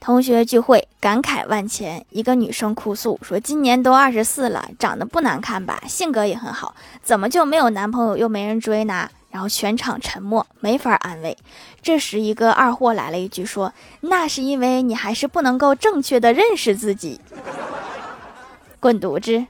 同学聚会感慨万千一个女生哭诉说今年都二十四了长得不难看吧性格也很好怎么就没有男朋友又没人追呢？然后全场沉默没法安慰。这时一个二货来了一句说那是因为你还是不能够正确的认识自己。滚犊子。